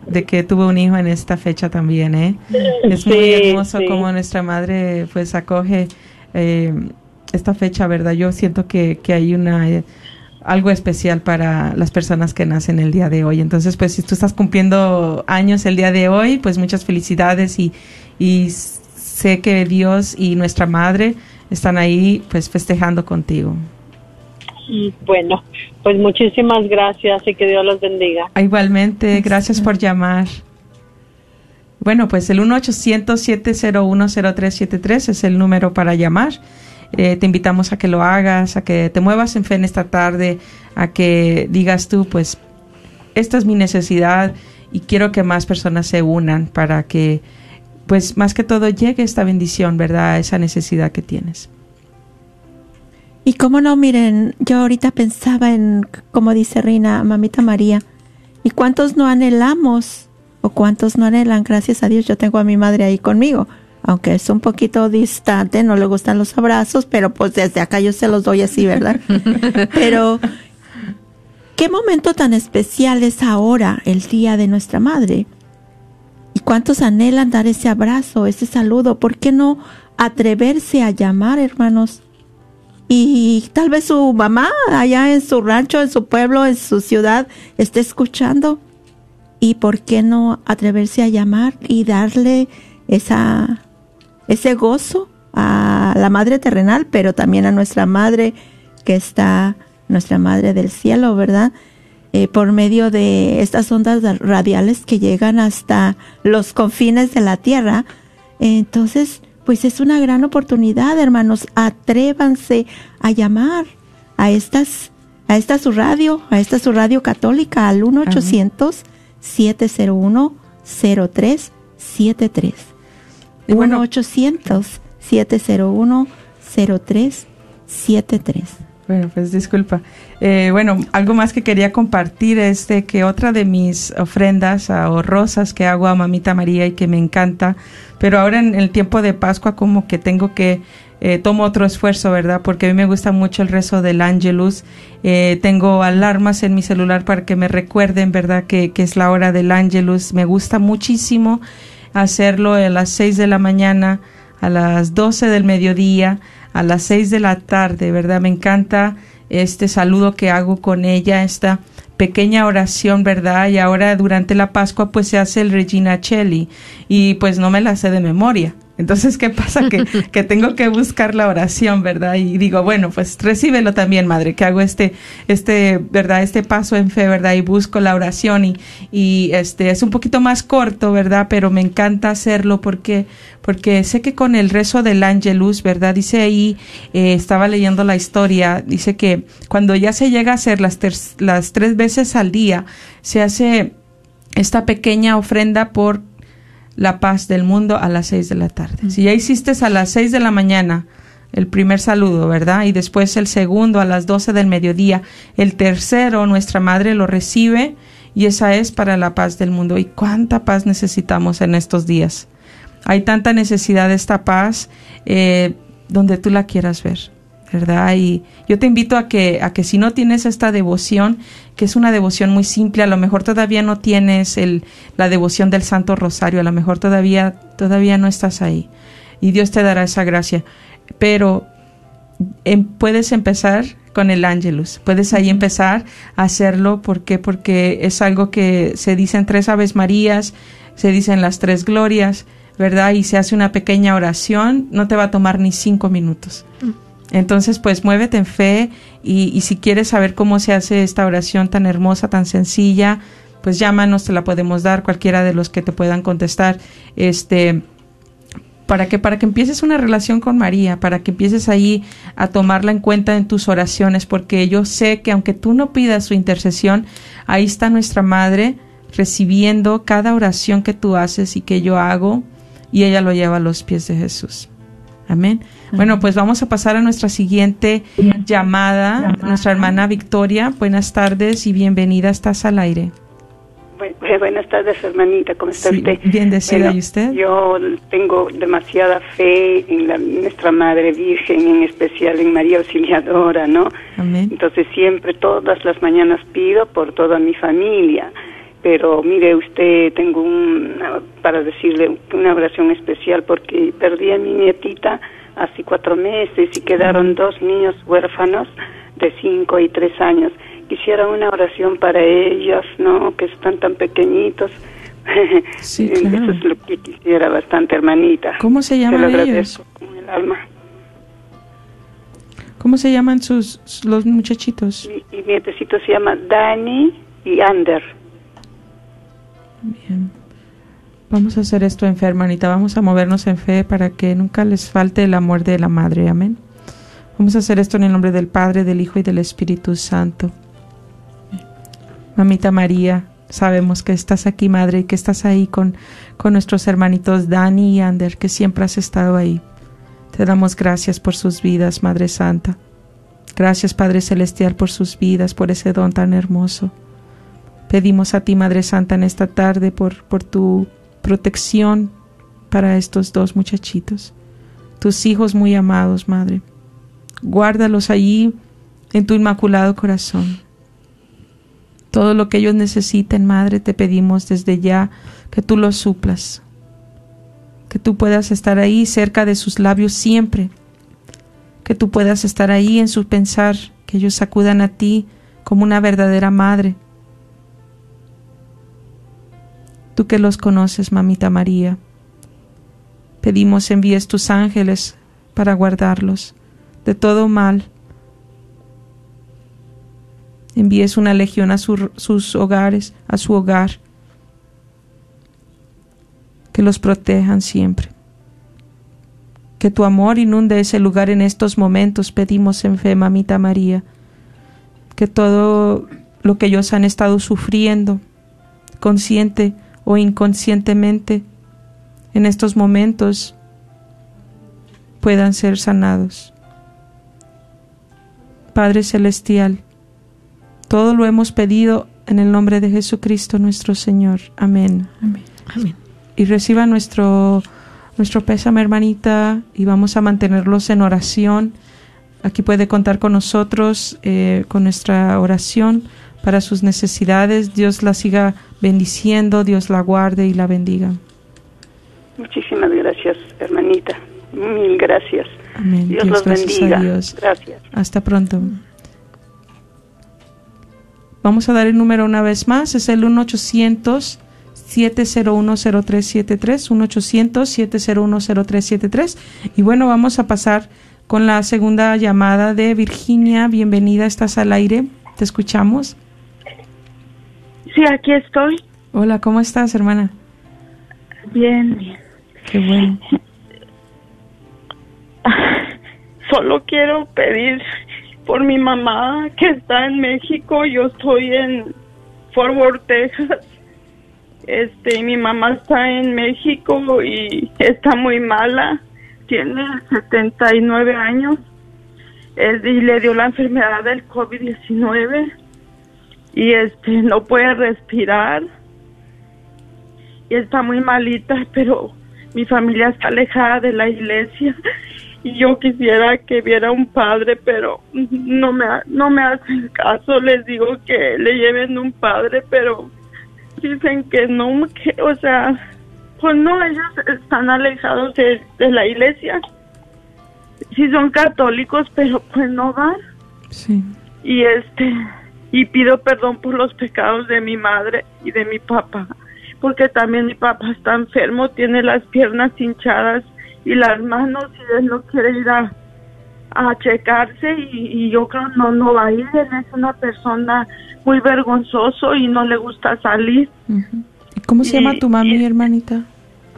de, que tuvo un hijo en esta fecha también eh es muy hermoso como nuestra madre pues acoge eh, esta fecha verdad yo siento que, que hay una eh, algo especial para las personas que nacen el día de hoy. Entonces, pues si tú estás cumpliendo años el día de hoy, pues muchas felicidades y, y sé que Dios y nuestra madre están ahí pues festejando contigo. Bueno, pues muchísimas gracias y que Dios los bendiga. Ah, igualmente, gracias por llamar. Bueno, pues el 1-800-701-0373 es el número para llamar. Eh, te invitamos a que lo hagas, a que te muevas en fe en esta tarde, a que digas tú, pues, esta es mi necesidad y quiero que más personas se unan para que pues más que todo llegue esta bendición, ¿verdad? esa necesidad que tienes. Y cómo no, miren, yo ahorita pensaba en, como dice Reina, mamita María, ¿y cuántos no anhelamos o cuántos no anhelan? Gracias a Dios yo tengo a mi madre ahí conmigo, aunque es un poquito distante, no le gustan los abrazos, pero pues desde acá yo se los doy así, ¿verdad? pero, ¿qué momento tan especial es ahora, el día de nuestra madre? ¿Y cuántos anhelan dar ese abrazo, ese saludo? ¿Por qué no atreverse a llamar, hermanos? Y tal vez su mamá allá en su rancho, en su pueblo, en su ciudad, esté escuchando. ¿Y por qué no atreverse a llamar y darle esa, ese gozo a la madre terrenal, pero también a nuestra madre que está, nuestra madre del cielo, ¿verdad? Eh, por medio de estas ondas radiales que llegan hasta los confines de la Tierra. Entonces, pues es una gran oportunidad, hermanos. Atrévanse a llamar a estas, a esta su radio, a esta su radio católica al 1 800 701 0373. Y bueno, 1 800 701 0373. Bueno, pues disculpa. Eh, bueno, algo más que quería compartir es que otra de mis ofrendas o rosas que hago a Mamita María y que me encanta, pero ahora en el tiempo de Pascua como que tengo que eh, tomo otro esfuerzo, ¿verdad? Porque a mí me gusta mucho el rezo del Angelus. Eh, tengo alarmas en mi celular para que me recuerden, ¿verdad? Que, que es la hora del Angelus. Me gusta muchísimo hacerlo a las 6 de la mañana, a las 12 del mediodía a las seis de la tarde, ¿verdad? Me encanta este saludo que hago con ella, esta pequeña oración, ¿verdad? Y ahora durante la Pascua pues se hace el Regina Cheli y pues no me la sé de memoria. Entonces, ¿qué pasa? Que, que tengo que buscar la oración, ¿verdad? Y digo, bueno, pues recíbelo también, madre, que hago este, este, ¿verdad? Este paso en fe, ¿verdad? Y busco la oración y, y este, es un poquito más corto, ¿verdad? Pero me encanta hacerlo porque, porque sé que con el rezo del ángelus, ¿verdad? Dice ahí, eh, estaba leyendo la historia, dice que cuando ya se llega a hacer las, las tres veces al día, se hace esta pequeña ofrenda por la paz del mundo a las seis de la tarde. Si ya hiciste a las seis de la mañana el primer saludo, ¿verdad? Y después el segundo a las doce del mediodía, el tercero nuestra madre lo recibe y esa es para la paz del mundo. ¿Y cuánta paz necesitamos en estos días? Hay tanta necesidad de esta paz eh, donde tú la quieras ver. ¿Verdad? Y yo te invito a que, a que si no tienes esta devoción, que es una devoción muy simple, a lo mejor todavía no tienes el, la devoción del Santo Rosario, a lo mejor todavía, todavía no estás ahí. Y Dios te dará esa gracia. Pero em, puedes empezar con el Ángelus. Puedes ahí empezar a hacerlo. ¿Por qué? Porque es algo que se dicen tres Aves Marías, se dicen las tres glorias, ¿verdad? Y se hace una pequeña oración. No te va a tomar ni cinco minutos. Mm. Entonces, pues muévete en fe y, si quieres saber cómo se hace esta oración tan hermosa, tan sencilla, pues llámanos, te la podemos dar, cualquiera de los que te puedan contestar. Este, para que para que empieces una relación con María, para que empieces ahí a tomarla en cuenta en tus oraciones, porque yo sé que aunque tú no pidas su intercesión, ahí está nuestra madre recibiendo cada oración que tú haces y que yo hago y ella lo lleva a los pies de Jesús. Amén. Bueno, pues vamos a pasar a nuestra siguiente llamada. Nuestra hermana Victoria, buenas tardes y bienvenida. Estás al aire. buenas tardes, hermanita. ¿Cómo está usted? Bien decida. ¿Y usted? Yo tengo demasiada fe en la, nuestra Madre Virgen, en especial en María Auxiliadora, ¿no? Amén. Entonces siempre, todas las mañanas pido por toda mi familia pero mire usted, tengo un, para decirle una oración especial porque perdí a mi nietita hace cuatro meses y quedaron dos niños huérfanos de cinco y tres años. Quisiera una oración para ellos, ¿no? Que están tan pequeñitos. Sí, claro. Eso es lo que quisiera bastante, hermanita. ¿Cómo se llaman ellos? Con el alma. ¿Cómo se llaman sus los muchachitos? Mi, mi nietecito se llama Dani y Ander. Bien. Vamos a hacer esto en fe, hermanita. Vamos a movernos en fe para que nunca les falte el amor de la Madre. Amén. Vamos a hacer esto en el nombre del Padre, del Hijo y del Espíritu Santo. Mamita María, sabemos que estás aquí, Madre, y que estás ahí con, con nuestros hermanitos Dani y Ander, que siempre has estado ahí. Te damos gracias por sus vidas, Madre Santa. Gracias, Padre Celestial, por sus vidas, por ese don tan hermoso. Pedimos a ti, Madre Santa, en esta tarde por, por tu protección para estos dos muchachitos, tus hijos muy amados, Madre. Guárdalos allí en tu inmaculado corazón. Todo lo que ellos necesiten, Madre, te pedimos desde ya que tú los suplas, que tú puedas estar ahí cerca de sus labios siempre, que tú puedas estar ahí en su pensar, que ellos acudan a ti como una verdadera madre tú que los conoces, mamita María. Pedimos envíes tus ángeles para guardarlos de todo mal. Envíes una legión a sus hogares, a su hogar, que los protejan siempre. Que tu amor inunde ese lugar en estos momentos, pedimos en fe, mamita María. Que todo lo que ellos han estado sufriendo, consciente o inconscientemente en estos momentos puedan ser sanados. Padre Celestial, todo lo hemos pedido en el nombre de Jesucristo nuestro Señor. Amén. Amén. Y reciba nuestro, nuestro pésame, hermanita, y vamos a mantenerlos en oración. Aquí puede contar con nosotros, eh, con nuestra oración para sus necesidades. Dios la siga bendiciendo, Dios la guarde y la bendiga. Muchísimas gracias, hermanita. Mil gracias. Amén. Dios, Dios, los bendiga. Dios. Gracias. Hasta pronto. Vamos a dar el número una vez más. Es el 1-800-701-0373. 1-800-701-0373. Y bueno, vamos a pasar con la segunda llamada de Virginia. Bienvenida, estás al aire. Te escuchamos. Sí, aquí estoy. Hola, ¿cómo estás, hermana? Bien, bien. Qué bueno. Solo quiero pedir por mi mamá que está en México. Yo estoy en Fort Worth, Texas. Este, mi mamá está en México y está muy mala. Tiene 79 años. Es- y le dio la enfermedad del COVID-19 y este no puede respirar y está muy malita, pero mi familia está alejada de la iglesia y yo quisiera que viera un padre, pero no me no me hacen caso. Les digo que le lleven un padre, pero dicen que no, que, o sea, pues no, ellos están alejados de, de la iglesia. Sí son católicos, pero pues no van Sí. y este y pido perdón por los pecados de mi madre y de mi papá porque también mi papá está enfermo tiene las piernas hinchadas y las manos y él no quiere ir a, a checarse y, y yo creo no no va a ir él es una persona muy vergonzoso y no le gusta salir. ¿Y cómo se Y- llama tu mami, hermanita?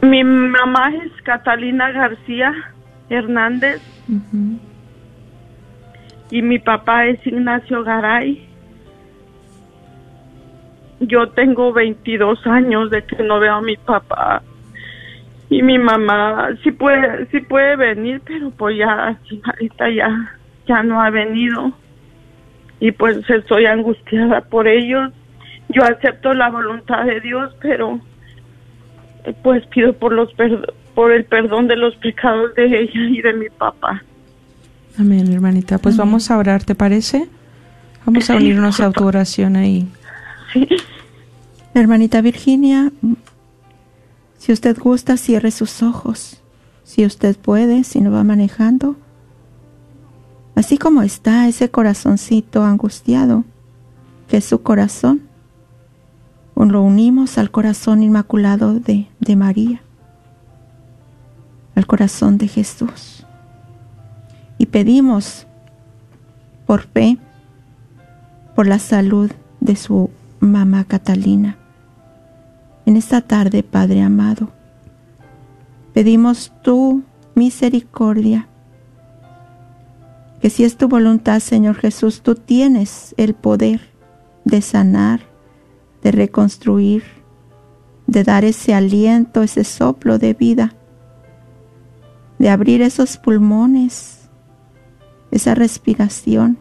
mi mamá es Catalina García Hernández y mi papá es Ignacio Garay. Yo tengo 22 años de que no veo a mi papá. Y mi mamá sí puede sí puede venir, pero pues ya ahorita ya ya no ha venido. Y pues estoy angustiada por ellos. Yo acepto la voluntad de Dios, pero pues pido por los por el perdón de los pecados de ella y de mi papá. Amén, hermanita. Pues vamos a orar, ¿te parece? Vamos a unirnos a tu oración ahí. Hermanita Virginia, si usted gusta, cierre sus ojos. Si usted puede, si no va manejando. Así como está ese corazoncito angustiado, que es su corazón, lo unimos al corazón inmaculado de, de María, al corazón de Jesús. Y pedimos por fe, por la salud de su mamá Catalina. En esta tarde, Padre amado, pedimos tu misericordia, que si es tu voluntad, Señor Jesús, tú tienes el poder de sanar, de reconstruir, de dar ese aliento, ese soplo de vida, de abrir esos pulmones, esa respiración.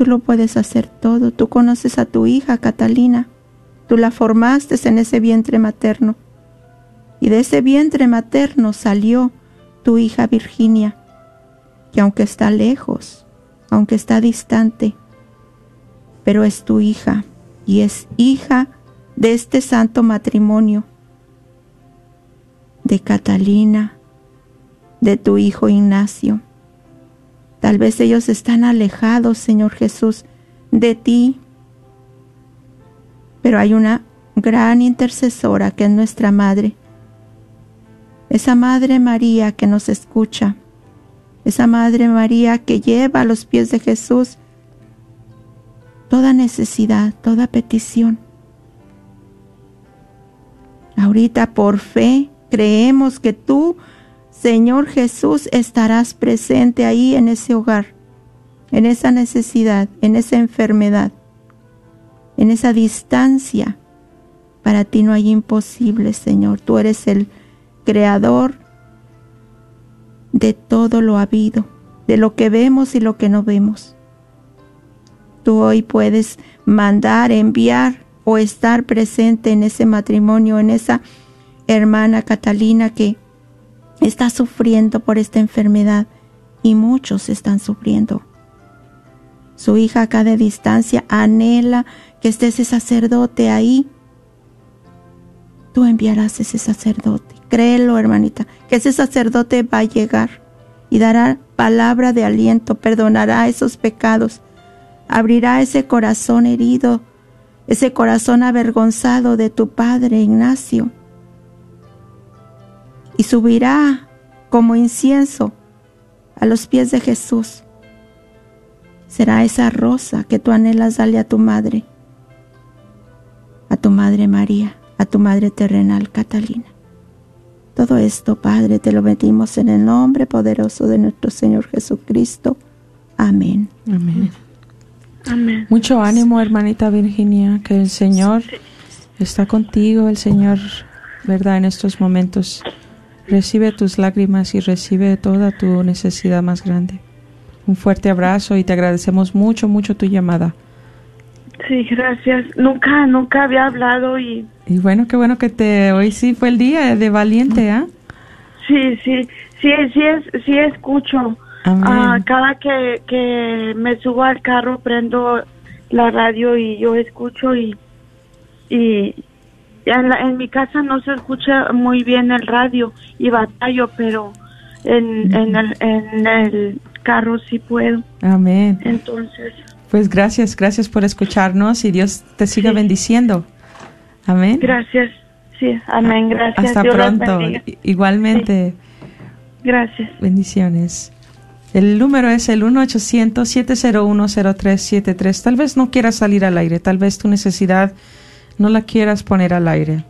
Tú lo puedes hacer todo. Tú conoces a tu hija Catalina. Tú la formaste en ese vientre materno. Y de ese vientre materno salió tu hija Virginia, que aunque está lejos, aunque está distante, pero es tu hija y es hija de este santo matrimonio, de Catalina, de tu hijo Ignacio. Tal vez ellos están alejados, Señor Jesús, de ti, pero hay una gran intercesora que es nuestra Madre, esa Madre María que nos escucha, esa Madre María que lleva a los pies de Jesús toda necesidad, toda petición. Ahorita por fe creemos que tú, Señor Jesús, estarás presente ahí en ese hogar, en esa necesidad, en esa enfermedad, en esa distancia. Para ti no hay imposible, Señor. Tú eres el creador de todo lo habido, de lo que vemos y lo que no vemos. Tú hoy puedes mandar, enviar o estar presente en ese matrimonio, en esa hermana Catalina que está sufriendo por esta enfermedad y muchos están sufriendo. Su hija acá de distancia anhela que esté ese sacerdote ahí. Tú enviarás ese sacerdote. Créelo, hermanita, que ese sacerdote va a llegar y dará palabra de aliento, perdonará esos pecados, abrirá ese corazón herido, ese corazón avergonzado de tu padre Ignacio, y subirá como incienso a los pies de Jesús. Será esa rosa que tú anhelas darle a tu madre, a tu madre María, a tu madre terrenal Catalina. Todo esto, Padre, te lo pedimos en el nombre poderoso de nuestro Señor Jesucristo. Amén. Amén. Amén. Mucho ánimo, hermanita Virginia, que el Señor está contigo, el Señor, ¿verdad? En estos momentos recibe tus lágrimas y recibe toda tu necesidad más grande. Un fuerte abrazo y te agradecemos mucho, mucho tu llamada. Sí, gracias. Nunca, nunca había hablado y Y bueno, qué bueno que te hoy sí fue el día de valiente, ¿ah? sí, sí, sí, sí, es, sí escucho. Amén. Ah, cada que, que me subo al carro prendo la radio y yo escucho y y en, la- en mi casa no se escucha muy bien el radio y batallo, pero en, en, el, en el carro sí puedo. Amén. Entonces, Pues gracias, gracias por escucharnos y Dios te siga bendiciendo. Amén. gracias. Sí, amén, gracias. Hasta Dios pronto. Igualmente, Gracias. bendiciones. El número es el 1-800-701-0373. Tal vez no quieras salir al aire, tal vez tu necesidad no la quieras poner al aire.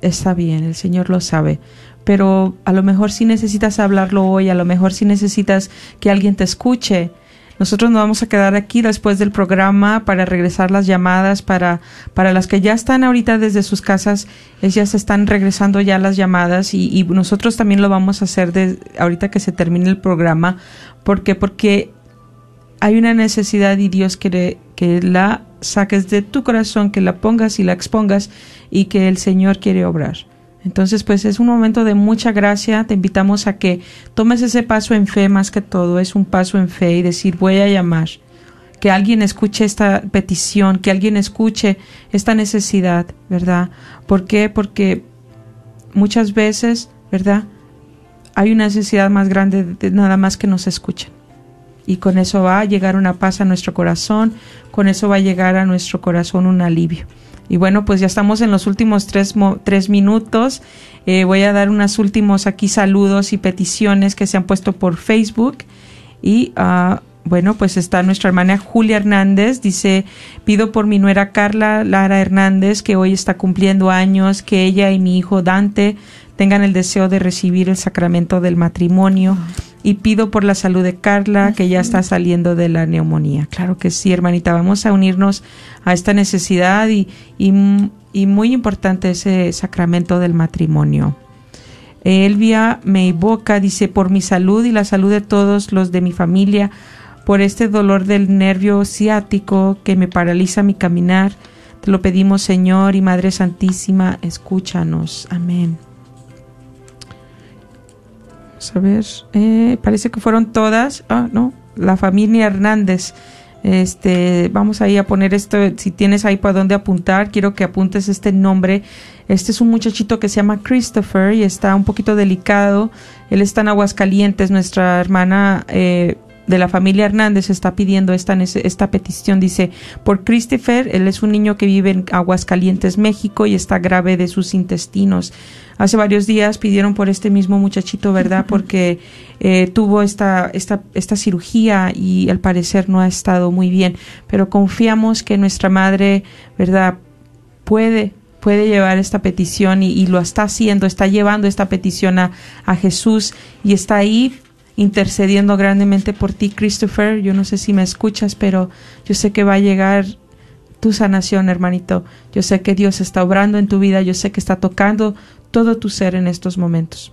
Está bien, el Señor lo sabe. Pero a lo mejor si necesitas hablarlo hoy, a lo mejor si necesitas que alguien te escuche. Nosotros nos vamos a quedar aquí después del programa para regresar las llamadas para, para las que ya están ahorita desde sus casas, ellas están regresando ya las llamadas y, y nosotros también lo vamos a hacer de, ahorita que se termine el programa. ¿Por qué? Porque hay una necesidad y Dios quiere que la saques de tu corazón, que la pongas y la expongas y que el Señor quiere obrar. Entonces, pues es un momento de mucha gracia. Te invitamos a que tomes ese paso en fe más que todo. Es un paso en fe y decir, voy a llamar. Que alguien escuche esta petición, que alguien escuche esta necesidad, ¿verdad? ¿Por qué? Porque muchas veces, ¿verdad? Hay una necesidad más grande de nada más que nos escuchen y con eso va a llegar una paz a nuestro corazón, con eso va a llegar a nuestro corazón un alivio. Y bueno, pues ya estamos en los últimos tres, tres minutos. Eh, voy a dar unos últimos aquí saludos y peticiones que se han puesto por Facebook. Y ah, bueno, pues está nuestra hermana Julia Hernández. Dice, pido por mi nuera Carla Lara Hernández, que hoy está cumpliendo años, que ella y mi hijo Dante tengan el deseo de recibir el sacramento del matrimonio. Y pido por la salud de Carla, que ya está saliendo de la neumonía. Claro que sí, hermanita, vamos a unirnos a esta necesidad y, y, y muy importante ese sacramento del matrimonio. Elvia Meiboca dice, por mi salud y la salud de todos los de mi familia, por este dolor del nervio ciático que me paraliza mi caminar, te lo pedimos Señor y Madre Santísima, escúchanos. Amén. Vamos a ver, eh, parece que fueron todas, ah, no, la familia Hernández. Este, vamos ahí a poner esto, si tienes ahí para dónde apuntar, quiero que apuntes este nombre. Este es un muchachito que se llama Christopher y está un poquito delicado. Él está en Aguascalientes, nuestra hermana eh, de la familia Hernández está pidiendo esta, esta petición. Dice, por Christopher, él es un niño que vive en Aguascalientes, México y está grave de sus intestinos. Hace varios días pidieron por este mismo muchachito, ¿verdad? Porque eh, tuvo esta, esta, esta cirugía y al parecer no ha estado muy bien. Pero confiamos que nuestra madre, ¿verdad? Puede, puede llevar esta petición y, y lo está haciendo, está llevando esta petición a, a Jesús y está ahí intercediendo grandemente por ti, Christopher. Yo no sé si me escuchas, pero yo sé que va a llegar tu sanación, hermanito. Yo sé que Dios está obrando en tu vida, yo sé que está tocando todo tu ser en estos momentos,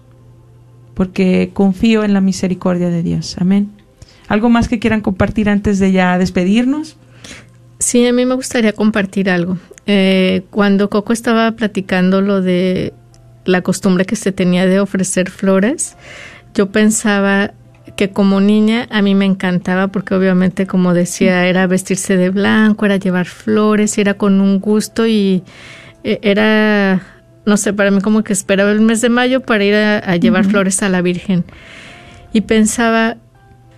porque confío en la misericordia de Dios. Amén. ¿Algo más que quieran compartir antes de ya despedirnos? Sí, a mí me gustaría compartir algo. Eh, cuando Coco estaba platicando lo de la costumbre que se tenía de ofrecer flores, yo pensaba que como niña a mí me encantaba porque obviamente como decía era vestirse de blanco, era llevar flores, era con un gusto y eh, era, no sé, para mí como que esperaba el mes de mayo para ir a, a llevar flores a la Virgen. y pensaba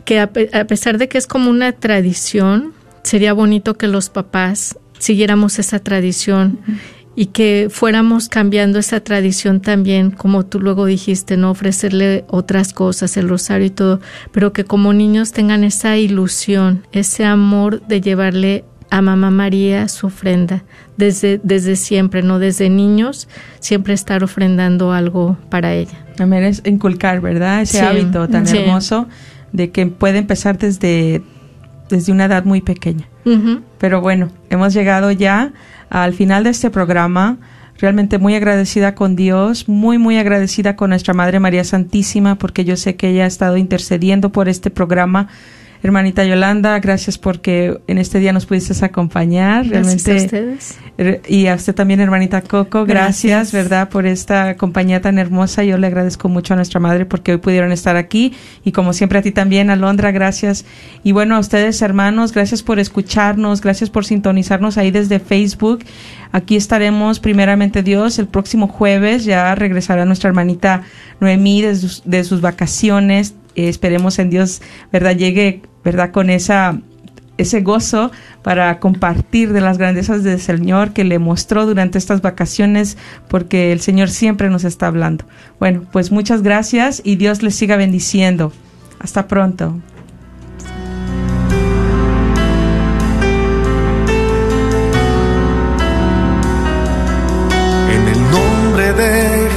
que a, pesar de que es como una tradición, sería bonito que los papás siguiéramos esa tradición y que fuéramos cambiando esa tradición también, como tú luego dijiste, no ofrecerle otras cosas, el rosario y todo, pero que como niños tengan esa ilusión, ese amor de llevarle a Mamá María su ofrenda desde, desde siempre, no desde niños, siempre estar ofrendando algo para ella. También es inculcar, ¿verdad? Ese hábito tan hermoso de que puede empezar desde, desde una edad muy pequeña. Pero bueno, hemos llegado ya al final de este programa. Realmente muy agradecida con Dios, muy, muy agradecida con nuestra Madre María Santísima, porque yo sé que ella ha estado intercediendo por este programa Hermanita Yolanda, gracias porque en este día nos pudiste acompañar. Gracias Realmente, a ustedes. Y a usted también, hermanita Coco, gracias, ¿verdad? Por esta compañía tan hermosa. Yo le agradezco mucho a nuestra madre porque hoy pudieron estar aquí. Y como siempre a ti también, Alondra, gracias. Y bueno, a ustedes, hermanos, gracias por escucharnos, gracias por sintonizarnos ahí desde Facebook. Aquí estaremos, primeramente Dios, el próximo jueves. Ya regresará nuestra hermanita Noemí de sus, de sus vacaciones. Esperemos en Dios, ¿verdad? Llegue ¿verdad? Con esa ese gozo para compartir de las grandezas del Señor que le mostró durante estas vacaciones, porque el Señor siempre nos está hablando. Bueno, pues muchas gracias y Dios les siga bendiciendo. Hasta pronto.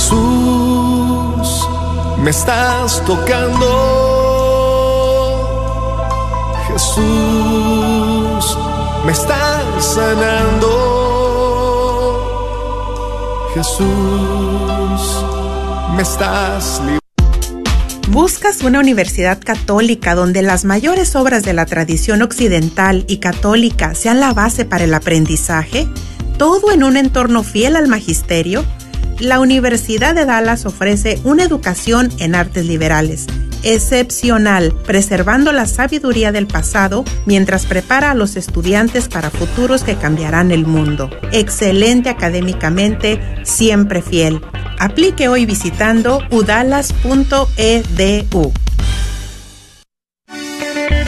Jesús, me estás tocando Jesús, me estás sanando. Jesús, me estás ¿Buscas una universidad católica donde las mayores obras de la tradición occidental y católica sean la base para el aprendizaje? ¿Todo en un entorno fiel al magisterio? La Universidad de Dallas ofrece una educación en artes liberales excepcional, preservando la sabiduría del pasado mientras prepara a los estudiantes para futuros que cambiarán el mundo. Excelente académicamente, siempre fiel. Aplique hoy visitando udalas.edu.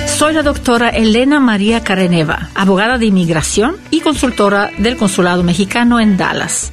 Soy la doctora Elena María Careneva, abogada de inmigración y consultora del Consulado Mexicano en Dallas.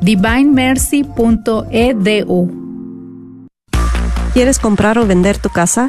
divinemercy.edu. ¿Quieres comprar o vender tu casa?